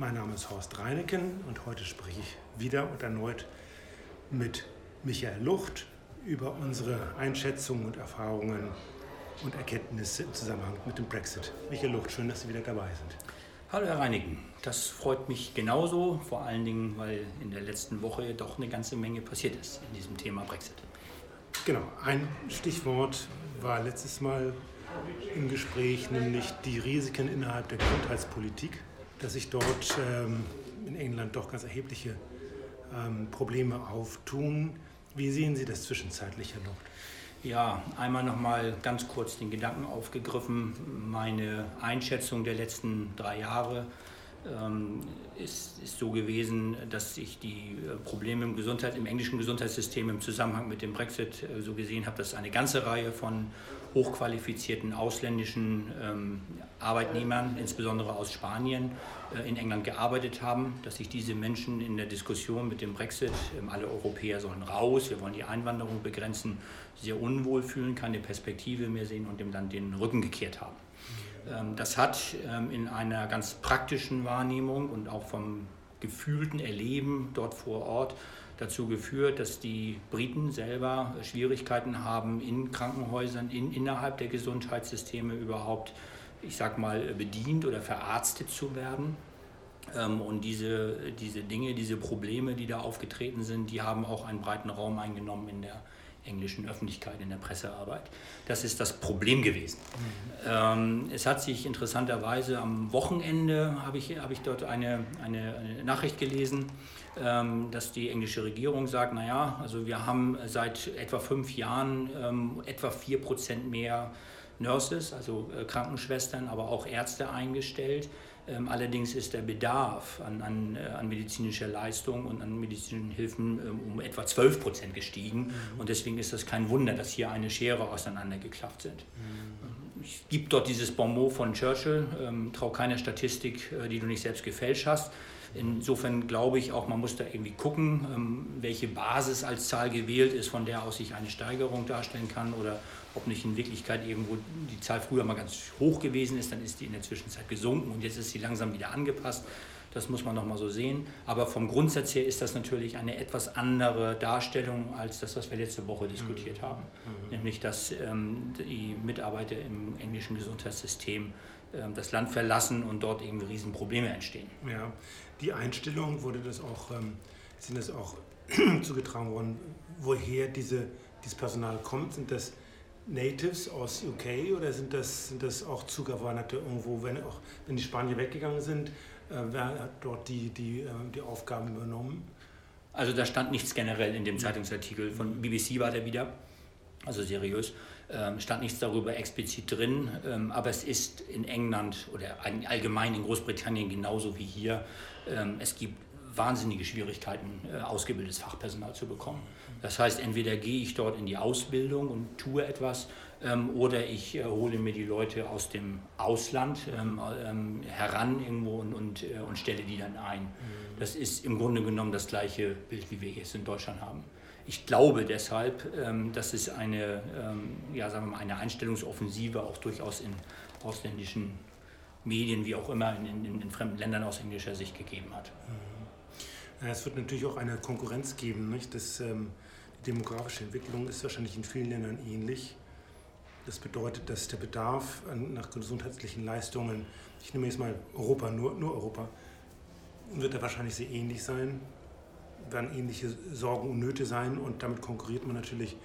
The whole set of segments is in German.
Mein Name ist Horst Reineken und heute spreche ich wieder und erneut mit Michael Lucht über unsere Einschätzungen und Erfahrungen und Erkenntnisse im Zusammenhang mit dem Brexit. Michael Lucht, schön, dass Sie wieder dabei sind. Hallo Herr Reineken, das freut mich genauso, vor allen Dingen, weil in der letzten Woche doch eine ganze Menge passiert ist in diesem Thema Brexit. Genau, ein Stichwort war letztes Mal im Gespräch, nämlich die Risiken innerhalb der Gesundheitspolitik dass sich dort ähm, in England doch ganz erhebliche ähm, Probleme auftun. Wie sehen Sie das zwischenzeitlich, Herr Lucht? Ja, einmal noch mal ganz kurz den Gedanken aufgegriffen. Meine Einschätzung der letzten drei Jahre ähm, ist, ist, so gewesen, dass ich die äh, Probleme im, Gesundheit, im englischen Gesundheitssystem im Zusammenhang mit dem Brexit äh, so gesehen habe, dass eine ganze Reihe von hochqualifizierten ausländischen ähm, Arbeitnehmern, insbesondere aus Spanien, äh, in England gearbeitet haben, dass sich diese Menschen in der Diskussion mit dem Brexit, ähm, alle Europäer sollen raus, wir wollen die Einwanderung begrenzen, sehr unwohl fühlen, keine Perspektive mehr sehen und dem Land den Rücken gekehrt haben. Ähm, das hat ähm, in einer ganz praktischen Wahrnehmung und auch vom gefühlten Erleben dort vor Ort dazu geführt, dass die Briten selber Schwierigkeiten haben, in Krankenhäusern, in, innerhalb der Gesundheitssysteme überhaupt, ich sag mal, bedient oder verarztet zu werden. Ähm, und diese, diese Dinge, diese Probleme, die da aufgetreten sind, die haben auch einen breiten Raum eingenommen in der englischen Öffentlichkeit, in der Pressearbeit. Das ist das Problem gewesen. Mhm. Ähm, es hat sich interessanterweise am Wochenende, habe ich, hab ich dort eine, eine, eine Nachricht gelesen, dass die englische Regierung sagt, naja, also wir haben seit etwa fünf Jahren ähm, etwa vier Prozent mehr Nurses, also äh, Krankenschwestern, aber auch Ärzte eingestellt. Ähm, allerdings ist der Bedarf an, an, äh, an, medizinischer Leistung und an medizinischen Hilfen ähm, um etwa 12 Prozent gestiegen. Mhm. Und deswegen ist das kein Wunder, dass hier eine Schere auseinandergeklafft sind. Mhm. Es gibt dort dieses Bonmot von Churchill, ähm, trau keiner Statistik, äh, die du nicht selbst gefälscht hast. Insofern glaube ich auch, man muss da irgendwie gucken, ähm, welche Basis als Zahl gewählt ist, von der aus sich eine Steigerung darstellen kann oder ob nicht in Wirklichkeit irgendwo die Zahl früher mal ganz hoch gewesen ist, dann ist die in der Zwischenzeit gesunken und jetzt ist sie langsam wieder angepasst. Das muss man noch mal so sehen. Aber vom Grundsatz her ist das natürlich eine etwas andere Darstellung als das, was wir letzte Woche diskutiert mhm. haben. Mhm. Nämlich, dass ähm, die Mitarbeiter im englischen Gesundheitssystem das Land verlassen und dort irgendwie Riesenprobleme entstehen. Ja, die Einstellung wurde das auch, ähm, sind das auch zugetragen worden, woher diese, dieses Personal kommt? Sind das Natives aus UK oder sind das, sind das auch Zugewanderte irgendwo, wenn, auch, wenn die Spanier weggegangen sind? Äh, wer hat dort die, die, äh, die Aufgaben übernommen? Also da stand nichts generell in dem Zeitungsartikel. Von BBC war der wieder, also seriös. Ähm, stand nichts darüber explizit drin, ähm, aber es ist in England oder allgemein in Großbritannien genauso wie hier. Ähm, es gibt wahnsinnige Schwierigkeiten, äh, ausgebildetes Fachpersonal zu bekommen. Das heißt, entweder gehe ich dort in die Ausbildung und tue etwas oder ich äh, hole mir die Leute aus dem Ausland heran irgendwo und, und, äh, und stelle die dann ein. Mhm. Das ist im Grunde genommen das gleiche Bild, wie wir jetzt in Deutschland haben. Ich glaube deshalb, ähm, dass es eine, ähm, ja, sagen wir mal, eine Einstellungsoffensive auch durchaus in ausländischen Medien, wie auch immer, in, in, in fremden Ländern aus englischer Sicht gegeben hat. Mhm. Es wird natürlich auch eine Konkurrenz geben. Nicht? Das, ähm, die demografische Entwicklung ist wahrscheinlich in vielen Ländern ähnlich. Das bedeutet, dass der Bedarf nach gesundheitlichen Leistungen, ich nehme jetzt mal Europa, nur, nur Europa, wird da wahrscheinlich sehr ähnlich sein werden ähnliche Sorgen und Nöte sein und damit konkurriert man natürlich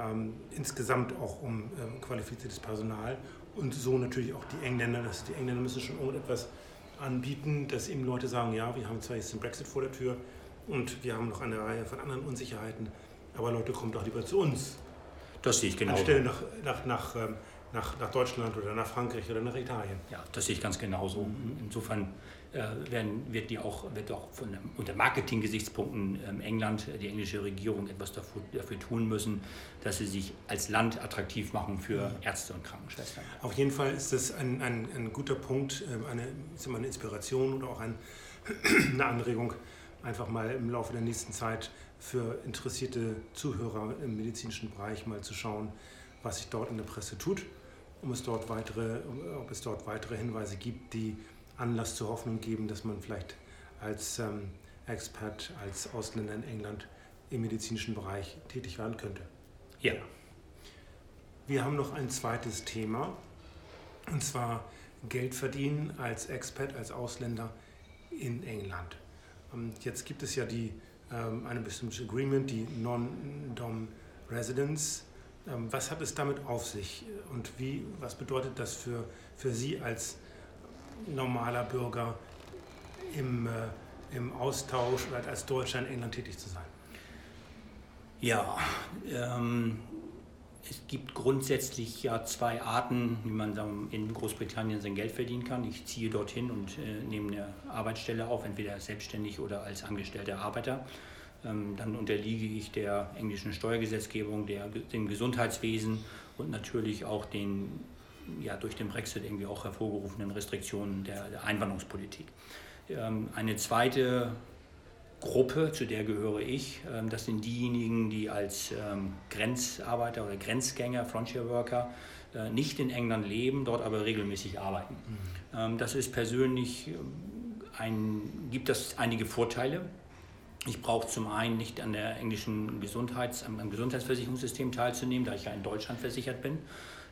ähm, insgesamt auch um ähm, qualifiziertes Personal und so natürlich auch die Engländer. Dass die Engländer müssen schon irgendetwas anbieten, dass eben Leute sagen, ja, wir haben zwar jetzt den Brexit vor der Tür und wir haben noch eine Reihe von anderen Unsicherheiten, aber Leute, kommt doch lieber zu uns. Das sehe ich genau. Anstelle nach, nach, nach, ähm, nach, nach Deutschland oder nach Frankreich oder nach Italien. Ja, das sehe ich ganz genauso. Mhm. Insofern werden, wird, die auch, wird auch von, unter Marketing-Gesichtspunkten ähm, England, äh, die englische Regierung etwas dafür, dafür, tun müssen, dass sie sich als Land attraktiv machen für Ärzte und Krankenschwestern. Auf jeden Fall ist das ein, ein, ein guter Punkt, ähm, eine, eine Inspiration oder auch ein, eine Anregung, einfach mal im Laufe der nächsten Zeit für interessierte Zuhörer im medizinischen Bereich mal zu schauen, was sich dort in der Presse tut, um es dort weitere, ob es dort weitere Hinweise gibt, die Anlass zur Hoffnung geben, dass man vielleicht als ähm, Expert, als Ausländer in England im medizinischen Bereich tätig werden könnte. Ja. Wir haben noch ein zweites Thema, und zwar Geld verdienen als Expert, als Ausländer in England. Ähm, jetzt gibt es ja die, ähm, eine bestimmte Agreement, die Non-Dom Residence. Ähm, was hat es damit auf sich und wie, was bedeutet das für, für Sie als normaler Bürger im, äh, im Austausch oder als Deutscher in England tätig zu sein? Ja, ähm, es gibt grundsätzlich ja zwei Arten, wie man in Großbritannien sein Geld verdienen kann. Ich ziehe dorthin und äh, nehme eine Arbeitsstelle auf, entweder selbstständig oder als angestellter Arbeiter. Ähm, dann unterliege ich der englischen Steuergesetzgebung, der, dem Gesundheitswesen und natürlich auch den ja, durch den Brexit irgendwie auch hervorgerufenen Restriktionen der, der Einwanderungspolitik. Ähm, eine zweite Gruppe, zu der gehöre ich. Ähm, das sind diejenigen, die als ähm, Grenzarbeiter oder Grenzgänger, Frontier Worker, äh, nicht in England leben, dort aber regelmäßig arbeiten. Mhm. Das ist persönlich ein, gibt das einige Vorteile. Ich brauche zum einen nicht an der englischen Gesundheits, am Gesundheitsversicherungssystem teilzunehmen, da ich ja in Deutschland versichert bin.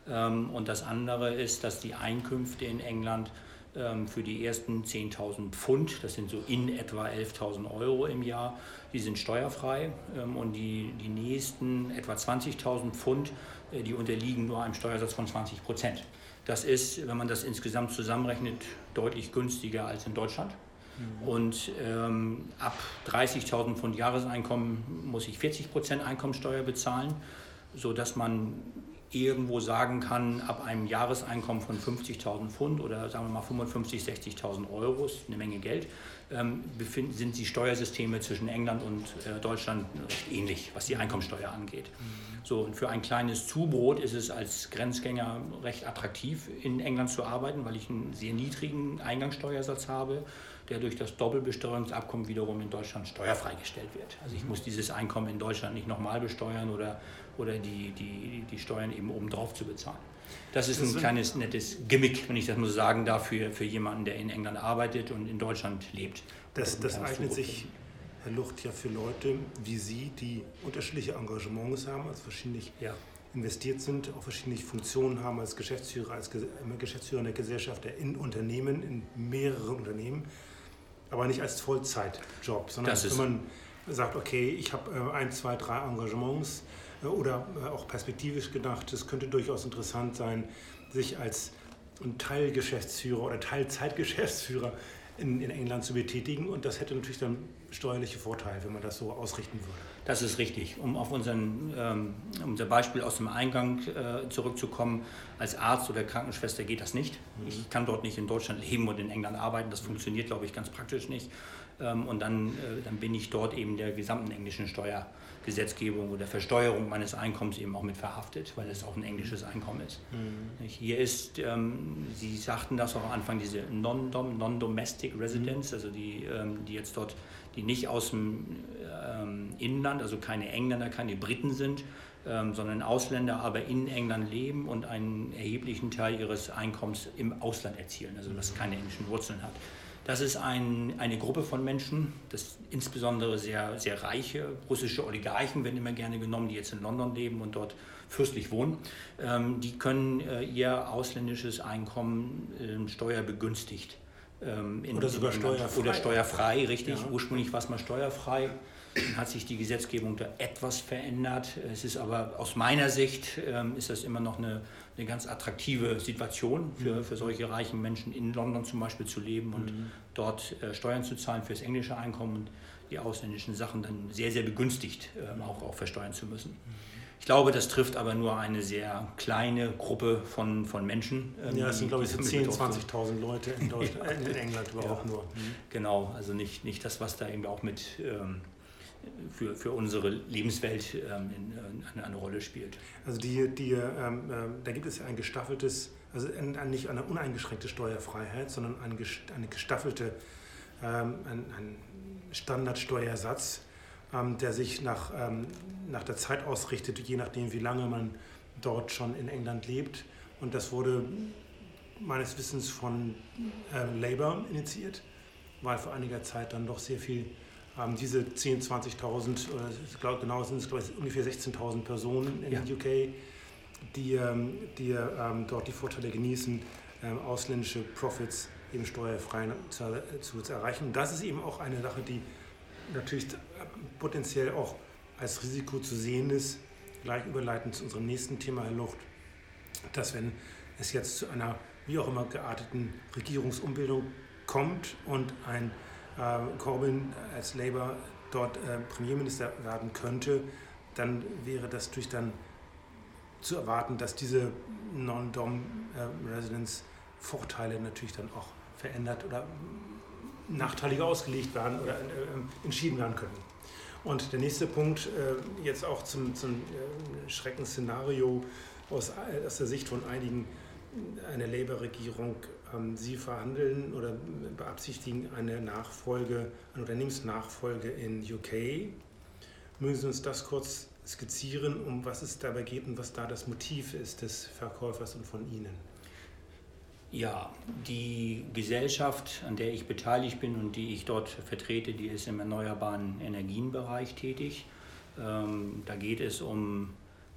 Und das andere ist, dass die Einkünfte in England ähm, für die ersten 10.000 Pfund, das sind so in etwa 11.000 Euro im Jahr, die sind steuerfrei ähm, und die, die nächsten etwa 20.000 Pfund, äh, die unterliegen nur einem Steuersatz von 20 Prozent. Das ist, wenn man das insgesamt zusammenrechnet, deutlich günstiger als in Deutschland. Mhm. Und ähm, ab 30.000 Pfund Jahreseinkommen muss ich 40 Prozent Einkommensteuer bezahlen, sodass man irgendwo sagen kann, ab einem Jahreseinkommen von 50.000 Pfund oder sagen wir mal 55.000, 60.000 Euro, ist eine Menge Geld, ähm, sind die Steuersysteme zwischen England und äh, Deutschland recht ähnlich, was die Einkommensteuer angeht. Mhm. So, und für ein kleines Zubrot ist es als Grenzgänger recht attraktiv, in England zu arbeiten, weil ich einen sehr niedrigen Eingangssteuersatz habe der durch das Doppelbesteuerungsabkommen wiederum in Deutschland steuerfrei gestellt wird. Also ich muss dieses Einkommen in Deutschland nicht nochmal besteuern oder, oder die, die, die Steuern eben obendrauf zu bezahlen. Das ist ein kleines, nettes Gimmick, wenn ich das mal so sagen darf, für, für jemanden, der in England arbeitet und in Deutschland lebt. Das, das eignet sich, Herr Lucht, ja für Leute wie Sie, die unterschiedliche Engagements haben, also verschiedentlich ja. investiert sind, auch verschiedene Funktionen haben als Geschäftsführer, als Geschäftsführer in der Gesellschaft, in Unternehmen, in mehreren Unternehmen aber nicht als Vollzeitjob, sondern wenn man sagt, okay, ich habe äh, ein, zwei, drei Engagements oder äh, auch perspektivisch gedacht, es könnte durchaus interessant sein, sich als Teilgeschäftsführer oder Teilzeitgeschäftsführer in, in England zu betätigen. Und das hätte natürlich dann steuerliche Vorteile, wenn man das so ausrichten würde. Das ist richtig. Um auf unseren, ähm, unser Beispiel aus dem Eingang äh, zurückzukommen, als Arzt oder Krankenschwester geht das nicht. Mhm. Ich kann dort nicht in Deutschland leben und in England arbeiten. Das funktioniert, glaube ich, ganz praktisch nicht. Ähm, und dann, äh, dann bin ich dort eben der gesamten englischen Steuergesetzgebung oder Versteuerung meines Einkommens eben auch mit verhaftet, weil es auch ein englisches Einkommen ist. Mhm. Hier ist, ähm, Sie sagten das auch am Anfang, diese Non-Domestic Residence, mhm. also die, ähm, die jetzt dort, die nicht aus dem ähm, Inland, also keine Engländer, keine Briten sind, ähm, sondern Ausländer, aber in England leben und einen erheblichen Teil ihres Einkommens im Ausland erzielen, also was keine englischen Wurzeln hat. Das ist ein, eine Gruppe von Menschen, das insbesondere sehr, sehr reiche russische Oligarchen werden immer gerne genommen, die jetzt in London leben und dort fürstlich wohnen. Ähm, die können äh, ihr ausländisches Einkommen äh, steuerbegünstigt ähm, in, oder sogar in steuerfrei. Oder steuerfrei, richtig. Ja. Ursprünglich war es mal steuerfrei. Dann hat sich die Gesetzgebung da etwas verändert. Es ist aber aus meiner Sicht ähm, ist das immer noch eine, eine ganz attraktive Situation für, mhm. für solche reichen Menschen in London zum Beispiel zu leben und mhm. dort äh, Steuern zu zahlen fürs englische Einkommen und die ausländischen Sachen dann sehr, sehr begünstigt ähm, auch, auch versteuern zu müssen. Mhm. Ich glaube, das trifft aber nur eine sehr kleine Gruppe von, von Menschen. Ähm, ja, es sind, glaube ich, so 10.000, 20.000 Leute in, Deutschland, ja. in England überhaupt ja. nur. Mhm. Genau, also nicht, nicht das, was da eben auch mit ähm, für, für unsere Lebenswelt ähm, in, in äh, eine, eine, Rolle spielt. Also die, die, ähm, ähm, da gibt es ein gestaffeltes, also nicht eine uneingeschränkte Steuerfreiheit, sondern eine, eine gestaffelte, ähm, ein, ein Standardsteuersatz ähm, der sich nach, ähm, nach der Zeit ausrichtet, je nachdem, wie lange man dort schon in England lebt. Und das wurde meines Wissens von äh, Labour initiiert, weil vor einiger Zeit dann doch sehr viel ähm, diese 10.000, 20.000, oder ich glaube, genau sind es ich, ungefähr 16.000 Personen in ja. UK, die, ähm, die ähm, dort die Vorteile genießen, ähm, ausländische Profits eben steuerfrei zu, zu, zu, erreichen. Und das ist eben auch eine Sache, die natürlich potenziell auch als Risiko zu sehen ist, gleich überleitend zu unserem nächsten Thema, Herr Lucht, dass wenn es jetzt zu einer wie auch immer gearteten Regierungsumbildung kommt und ein äh, Corbyn als Labour dort äh, Premierminister werden könnte, dann wäre das natürlich dann zu erwarten, dass diese Non-Dom-Residence-Vorteile äh, natürlich dann auch verändert oder nachteiliger ausgelegt werden oder äh, entschieden werden können. Und der nächste Punkt, äh, jetzt auch zum, zum äh, Schreckensszenario aus, aus der Sicht von einigen einer Labour-Regierung, ähm, Sie verhandeln oder beabsichtigen eine Nachfolge, eine Unternehmensnachfolge in UK. Mögen Sie uns das kurz skizzieren, um was es dabei geht und was da das Motiv ist des Verkäufers und von Ihnen? Ja, die Gesellschaft, an der ich beteiligt bin und die ich dort vertrete, die ist im erneuerbaren Energienbereich tätig. Ähm, da geht es um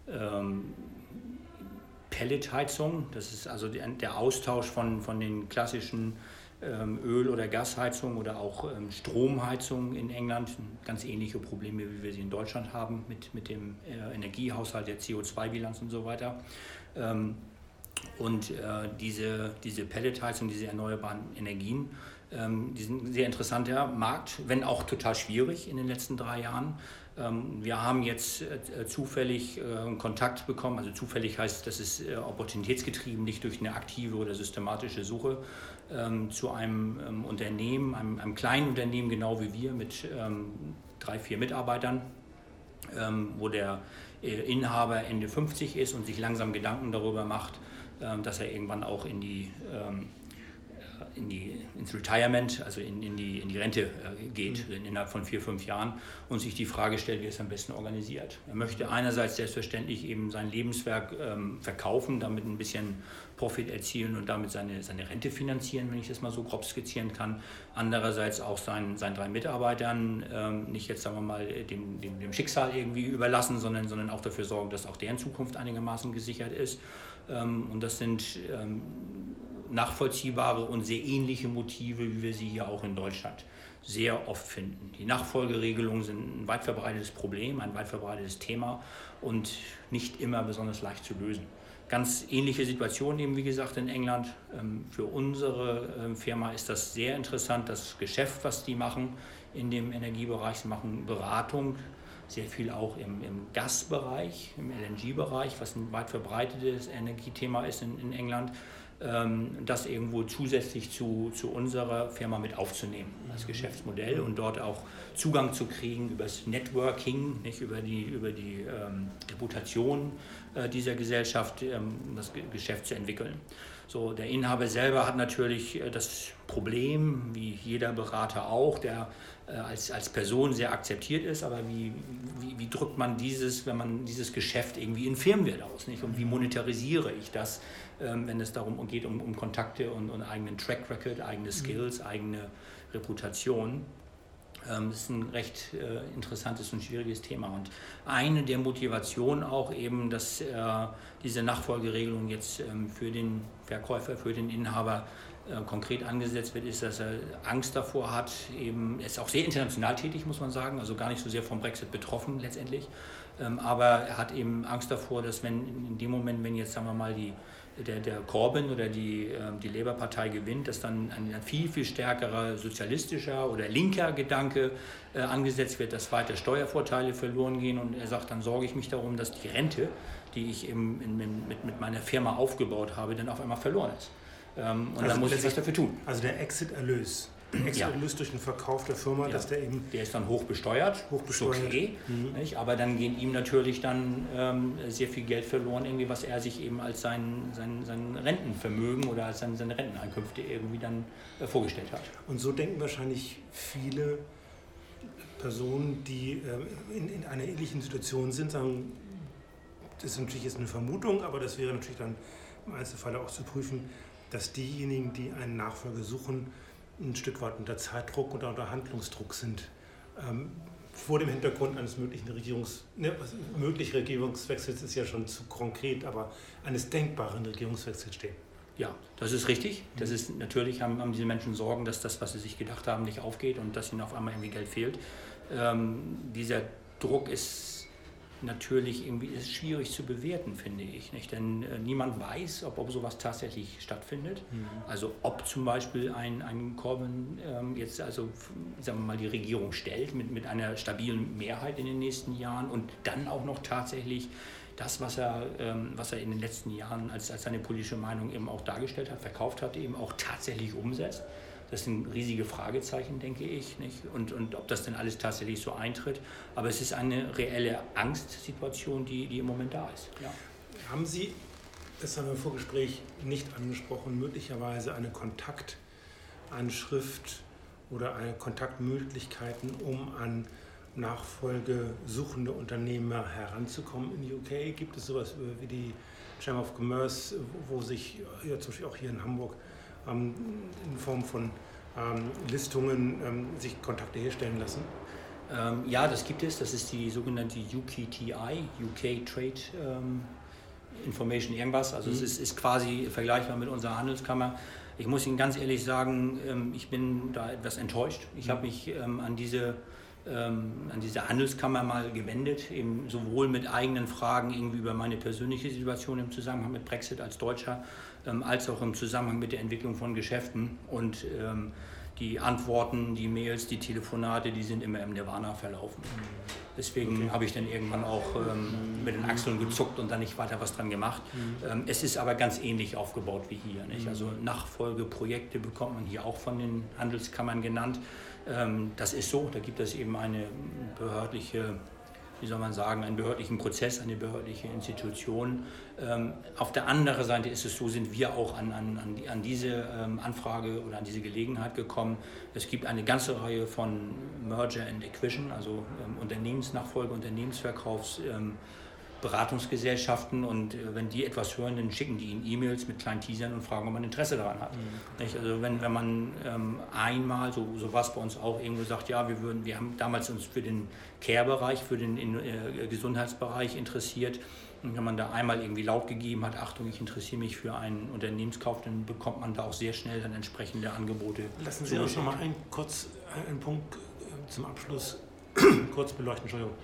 ähm, Pelletheizung. Das ist also der Austausch von, von den klassischen ähm, Öl- oder Gasheizungen oder auch ähm, Stromheizungen in England. Ganz ähnliche Probleme, wie wir sie in Deutschland haben mit, mit dem äh, Energiehaushalt, der CO2-Bilanz und so weiter. Ähm, und äh, diese, diese Pelletheizung, diese erneuerbaren Energien, ähm, die sind ein sehr interessanter Markt, wenn auch total schwierig in den letzten drei Jahren. Ähm, wir haben jetzt äh, zufällig äh, Kontakt bekommen, also zufällig heißt, das ist äh, opportunitätsgetrieben, nicht durch eine aktive oder systematische Suche, ähm, zu einem ähm, Unternehmen, einem, einem kleinen Unternehmen, genau wie wir, mit drei, vier Mitarbeitern, wo der Inhaber Ende 50 ist und sich langsam Gedanken darüber macht, dass er irgendwann auch in die in die, ins Retirement, also in, in, die, in die Rente äh, geht mhm. innerhalb von vier, fünf Jahren und sich die Frage stellt, wie er es am besten organisiert. Er möchte einerseits selbstverständlich eben sein Lebenswerk ähm, verkaufen, damit ein bisschen Profit erzielen und damit seine, seine Rente finanzieren, wenn ich das mal so grob skizzieren kann. Andererseits auch seinen, seinen drei Mitarbeitern ähm, nicht jetzt, sagen wir mal, dem, dem, dem Schicksal irgendwie überlassen, sondern, sondern auch dafür sorgen, dass auch deren Zukunft einigermaßen gesichert ist. Ähm, und das sind ähm, nachvollziehbare und sehr ähnliche Motive, wie wir sie hier auch in Deutschland sehr oft finden. Die Nachfolgeregelungen sind ein weit verbreitetes Problem, ein weit verbreitetes Thema und nicht immer besonders leicht zu lösen. Ganz ähnliche Situation eben, wie gesagt, in England. Ähm, für unsere ähm, Firma ist das sehr interessant, das Geschäft, was die machen in dem Energiebereich. Sie machen Beratung, sehr viel auch im, im Gasbereich, im LNG-Bereich, was ein weit verbreitetes Energiethema ist in, in England. Ähm, das irgendwo zusätzlich zu, zu unserer Firma mit aufzunehmen als Geschäftsmodell und dort auch Zugang zu kriegen über das Networking, nicht über die, über die ähm, Reputation äh, dieser Gesellschaft, ähm, das Geschäft zu entwickeln. So, der Inhaber selber hat natürlich äh, das Problem, wie jeder Berater auch, der als, als Person sehr akzeptiert ist, aber wie, wie, wie, drückt man dieses, wenn man dieses Geschäft irgendwie in Firmenwert aus, nicht? Und wie monetarisiere ich das? Ähm, wenn es darum geht, um, um Kontakte und, und eigenen Track Record, eigene mhm. Skills, eigene Reputation. Ähm, das ist ein recht äh, interessantes und schwieriges Thema. Und eine der Motivationen auch eben, dass äh, diese Nachfolgeregelung jetzt ähm, für den Verkäufer, für den Inhaber äh, konkret angesetzt wird, ist, dass er Angst davor hat, eben, er ist auch sehr international tätig, muss man sagen, also gar nicht so sehr vom Brexit betroffen letztendlich, ähm, aber er hat eben Angst davor, dass wenn in dem Moment, wenn jetzt, sagen wir mal, die der, der Corbyn oder die, ähm, die Labour-Partei gewinnt, dass dann ein, viel, viel stärkerer sozialistischer oder linker Gedanke äh, angesetzt wird, dass weiter Steuervorteile verloren gehen. Und er sagt, dann sorge ich mich darum, dass die Rente, die ich im, in, mit, mit meiner Firma aufgebaut habe, dann auf einmal verloren ist. Ähm, und also dann muss ich was dafür tun. Also der Exit-Erlös extra ja. durch den Verkauf der Firma, ja. dass der eben. Der ist dann hoch besteuert, hoch besteuert. okay, mhm. aber dann gehen ihm natürlich dann ähm, sehr viel Geld verloren, irgendwie, was er sich eben als sein, sein, sein Rentenvermögen oder als sein, seine Renteneinkünfte irgendwie dann äh, vorgestellt hat. Und so denken wahrscheinlich viele Personen, die äh, in, in einer ähnlichen Situation sind, sagen, das ist natürlich jetzt eine Vermutung, aber das wäre natürlich dann im Einzelfall auch zu prüfen, dass diejenigen, die einen Nachfolger suchen, ein Stück weit unter Zeitdruck oder unter Handlungsdruck sind. Ähm, vor dem Hintergrund eines möglichen Regierungs, ne, möglichen Regierungswechsels ist ja schon zu konkret, aber eines denkbaren Regierungswechsels stehen. Ja, das ist richtig. Das ist natürlich haben, haben diese Menschen Sorgen, dass das, was sie sich gedacht haben, nicht aufgeht und dass ihnen auf einmal irgendwie Geld fehlt. Ähm, dieser Druck ist natürlich irgendwie ist schwierig zu bewerten, finde ich. Nicht? Denn äh, niemand weiß, ob, ob sowas tatsächlich stattfindet. Mhm. Also ob zum Beispiel ein, ein Corbyn ähm, jetzt also sagen wir mal die Regierung stellt mit, mit einer stabilen Mehrheit in den nächsten Jahren und dann auch noch tatsächlich das, was er, ähm, was er in den letzten Jahren als, als seine politische Meinung eben auch dargestellt hat, verkauft hat, eben auch tatsächlich umsetzt. Das sind riesige Fragezeichen, denke ich. Nicht? Und, und ob das denn alles tatsächlich so eintritt. Aber es ist eine reelle Angstsituation, die, die im Moment da ist. Ja. Haben Sie, das haben wir im Vorgespräch nicht angesprochen, möglicherweise eine Kontaktanschrift oder eine Kontaktmöglichkeiten, um an nachfolgesuchende Unternehmer heranzukommen in UK? Gibt es sowas wie die Chamber of Commerce, wo sich ja, zum Beispiel auch hier in Hamburg ähm, in Form von ähm, Listungen ähm, sich Kontakte herstellen lassen? Ähm, ja, das gibt es. Das ist die sogenannte UKTI, UK Trade ähm, Information irgendwas. Also mhm. es ist, ist, quasi vergleichbar mit unserer Handelskammer. Ich muss Ihnen ganz ehrlich sagen, ähm, ich bin da etwas enttäuscht. Ich mhm. habe mich an diese an diese Handelskammer mal gewendet, eben sowohl mit eigenen Fragen irgendwie über meine persönliche Situation im Zusammenhang mit Brexit als Deutscher, ähm, als auch im Zusammenhang mit der Entwicklung von Geschäften. Und ähm, die Antworten, die Mails, die Telefonate, die sind immer im Nirvana verlaufen. Deswegen okay. habe ich dann irgendwann auch ähm, mit den Achseln gezuckt und dann nicht weiter was dran gemacht. Mhm. Ähm, es ist aber ganz ähnlich aufgebaut wie hier. Nicht? Mhm. Also Nachfolgeprojekte bekommt man hier auch von den Handelskammern genannt. Ähm, das ist so, da gibt es eben eine behördliche wie soll man sagen, einen behördlichen Prozess, eine behördliche Institution. Ähm, auf der anderen Seite ist es so, sind wir auch an, an, an diese ähm, Anfrage oder an diese Gelegenheit gekommen. Es gibt eine ganze Reihe von Merger and Acquisition, also ähm, Unternehmensnachfolge, Unternehmensverkaufs. Beratungsgesellschaften und äh, wenn die etwas hören, dann schicken die ihnen E-Mails mit kleinen Teasern und fragen, ob man Interesse daran hat. Mhm. Also wenn, wenn man ähm, einmal, so, so war es bei uns auch, irgendwo sagt, ja, wir, würden, wir haben damals uns für den Care-Bereich, für den äh, Gesundheitsbereich interessiert, und wenn man da einmal irgendwie laut gegeben hat, Achtung, ich interessiere mich für einen Unternehmenskauf, dann bekommt man da auch sehr schnell dann entsprechende Angebote. Lassen Sie uns noch mal einen, kurz, einen Punkt äh, zum Abschluss kurz beleuchten. Entschuldigung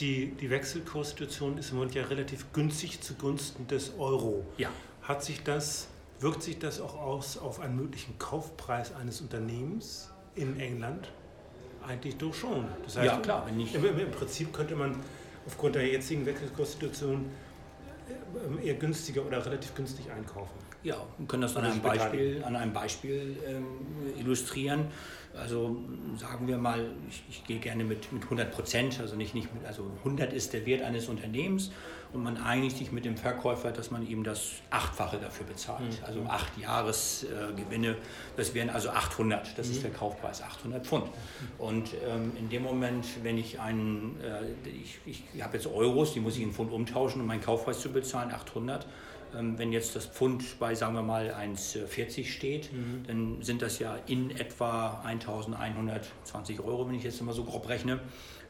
die, die Wechselkurssituation ist im Moment ja relativ günstig zugunsten des Euro. Ja. Hat sich das, wirkt sich das auch aus auf einen möglichen Kaufpreis eines Unternehmens in England? Eigentlich doch schon. Das heißt, ja, klar. Wenn ich im, Im Prinzip könnte man aufgrund der jetzigen Wechselkurssituation äh, eher günstiger oder relativ günstig einkaufen. Ja, wir können das an einem Beispiel, an einem Beispiel ähm, illustrieren. Also sagen wir mal, ich, ich gehe gerne mit, mit 100 Prozent, also nicht, nicht mit, also 100 ist der Wert eines Unternehmens und man einigt sich mit dem Verkäufer, dass man ihm das Achtfache dafür bezahlt. Mhm. Also acht Jahresgewinne, äh, das wären also 800, das mhm. ist der Kaufpreis, 800 Pfund. Und ähm, in dem Moment, wenn ich einen, äh, ich, ich habe jetzt Euros, die muss ich in Pfund umtauschen, um meinen Kaufpreis zu bezahlen, 800 ähm, wenn jetzt das Pfund bei, sagen wir mal, 1,40 steht, mhm. dann sind das ja in etwa 1120 Euro, wenn ich jetzt mal so grob rechne.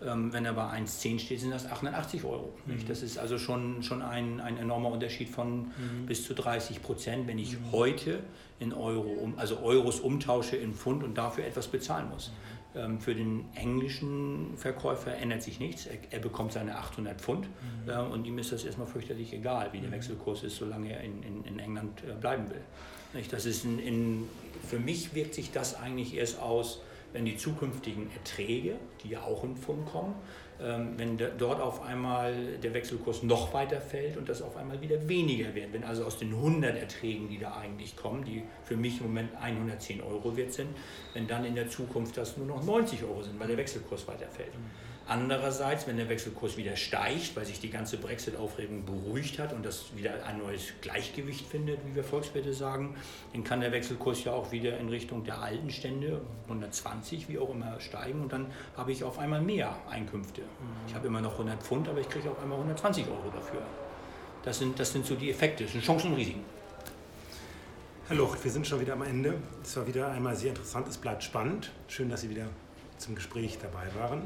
Ähm, wenn er bei 1,10 steht, sind das 880 Euro. Mhm. Das ist also schon, schon ein, ein enormer Unterschied von mhm. bis zu 30 Prozent, wenn ich mhm. heute in Euro, also Euros umtausche in Pfund und dafür etwas bezahlen muss. Ähm, für den englischen Verkäufer ändert sich nichts. Er, er bekommt seine 800 Pfund mhm. äh, und ihm ist das erstmal fürchterlich egal, wie der mhm. Wechselkurs ist, solange er in, in, in England äh, bleiben will. Nicht? Das ist in, in, für mich wirkt sich das eigentlich erst aus, wenn die zukünftigen Erträge, die ja auch in Pfund kommen, wenn dort auf einmal der Wechselkurs noch weiter fällt und das auf einmal wieder weniger wird. Wenn also aus den 100 Erträgen, die da eigentlich kommen, die für mich im Moment 110 Euro wert sind, wenn dann in der Zukunft das nur noch 90 Euro sind, weil der Wechselkurs weiter fällt. Mhm. Andererseits, wenn der Wechselkurs wieder steigt, weil sich die ganze Brexit-Aufregung beruhigt hat und das wieder ein neues Gleichgewicht findet, wie wir Volkswirte sagen, dann kann der Wechselkurs ja auch wieder in Richtung der alten Stände, 120 wie auch immer, steigen und dann habe ich auf einmal mehr Einkünfte. Ich habe immer noch 100 Pfund, aber ich kriege auf einmal 120 Euro dafür. Das sind, das sind so die Effekte, das sind Chancen und Risiken. Herr Lucht, wir sind schon wieder am Ende. Es war wieder einmal sehr interessant, es bleibt spannend. Schön, dass Sie wieder zum Gespräch dabei waren.